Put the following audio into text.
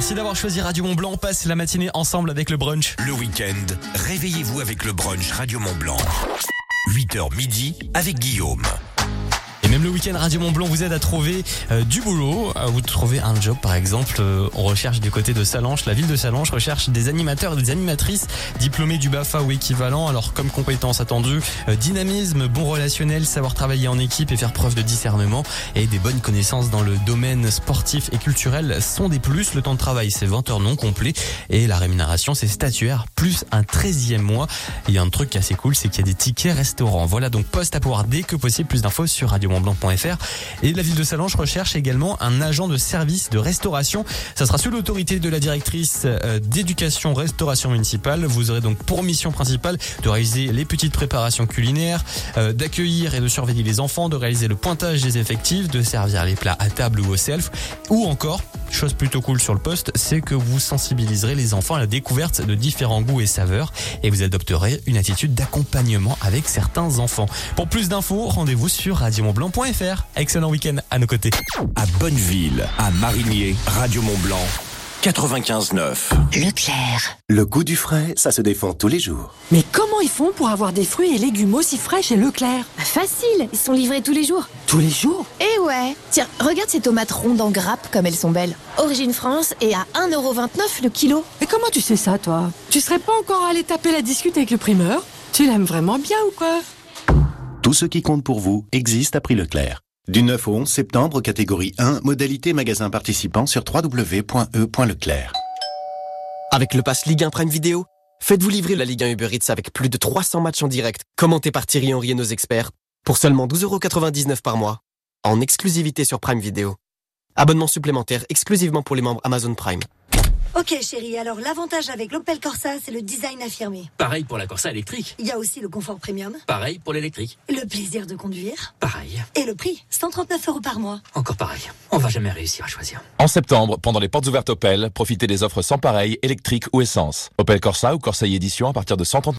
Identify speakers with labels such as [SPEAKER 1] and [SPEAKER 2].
[SPEAKER 1] Merci d'avoir choisi Radio Mont Blanc. On passe la matinée ensemble avec le brunch.
[SPEAKER 2] Le week-end, réveillez-vous avec le brunch Radio Mont Blanc. 8h midi avec Guillaume.
[SPEAKER 1] Le week-end, Radio Mont Blanc vous aide à trouver euh, du boulot. Vous trouver un job, par exemple. Euh, on recherche du côté de Salanches. La ville de Salanches recherche des animateurs et des animatrices diplômés du BAFA ou équivalent. Alors, comme compétences attendues, euh, dynamisme, bon relationnel, savoir travailler en équipe et faire preuve de discernement et des bonnes connaissances dans le domaine sportif et culturel sont des plus. Le temps de travail, c'est 20 heures non complet et la rémunération, c'est statuaire plus un 13e mois. Il y a un truc assez cool, c'est qu'il y a des tickets restaurants. Voilà donc poste à pouvoir dès que possible. Plus d'infos sur Et la ville de Salanches recherche également un agent de service de restauration. Ça sera sous l'autorité de la directrice euh, d'éducation restauration municipale. Vous aurez donc pour mission principale de réaliser les petites préparations culinaires, euh, d'accueillir et de surveiller les enfants, de réaliser le pointage des effectifs, de servir les plats à table ou au self, ou encore Chose plutôt cool sur le poste, c'est que vous sensibiliserez les enfants à la découverte de différents goûts et saveurs et vous adopterez une attitude d'accompagnement avec certains enfants. Pour plus d'infos, rendez-vous sur radiomontblanc.fr. Excellent week-end à nos côtés.
[SPEAKER 2] À Bonneville, à Marigné, Radio Mont Blanc. 95.9.
[SPEAKER 3] Leclerc.
[SPEAKER 4] Le goût du frais, ça se défend tous les jours.
[SPEAKER 5] Mais comment ils font pour avoir des fruits et légumes aussi frais chez Leclerc?
[SPEAKER 3] Bah, Facile, ils sont livrés tous les jours.
[SPEAKER 5] Tous les jours?
[SPEAKER 3] Eh ouais Tiens, regarde ces tomates rondes en grappe comme elles sont belles. Origine France et à 1,29€ le kilo.
[SPEAKER 5] Mais comment tu sais ça, toi? Tu serais pas encore allé taper la discute avec le primeur? Tu l'aimes vraiment bien ou quoi?
[SPEAKER 4] Tout ce qui compte pour vous existe à prix Leclerc. Du 9 au 11 septembre, catégorie 1, modalité magasin participant sur www.e.leclerc.
[SPEAKER 6] Avec le pass Ligue 1 Prime Vidéo, faites-vous livrer la Ligue 1 Uber Eats avec plus de 300 matchs en direct, commentés par Thierry Henry et nos experts, pour seulement 12,99€ par mois, en exclusivité sur Prime Vidéo. Abonnement supplémentaire exclusivement pour les membres Amazon Prime.
[SPEAKER 7] Ok chérie, alors l'avantage avec l'Opel Corsa, c'est le design affirmé.
[SPEAKER 8] Pareil pour la Corsa électrique.
[SPEAKER 7] Il y a aussi le confort premium,
[SPEAKER 8] Pareil pour l'électrique.
[SPEAKER 7] le plaisir de conduire
[SPEAKER 8] Pareil.
[SPEAKER 7] et le prix, 139 euros par mois.
[SPEAKER 8] Encore pareil. On va jamais réussir à choisir.
[SPEAKER 9] En septembre, pendant les portes ouvertes Opel, profitez des offres sans pareil, électrique ou essence. Opel Corsa ou Corsa e Edition à partir de 130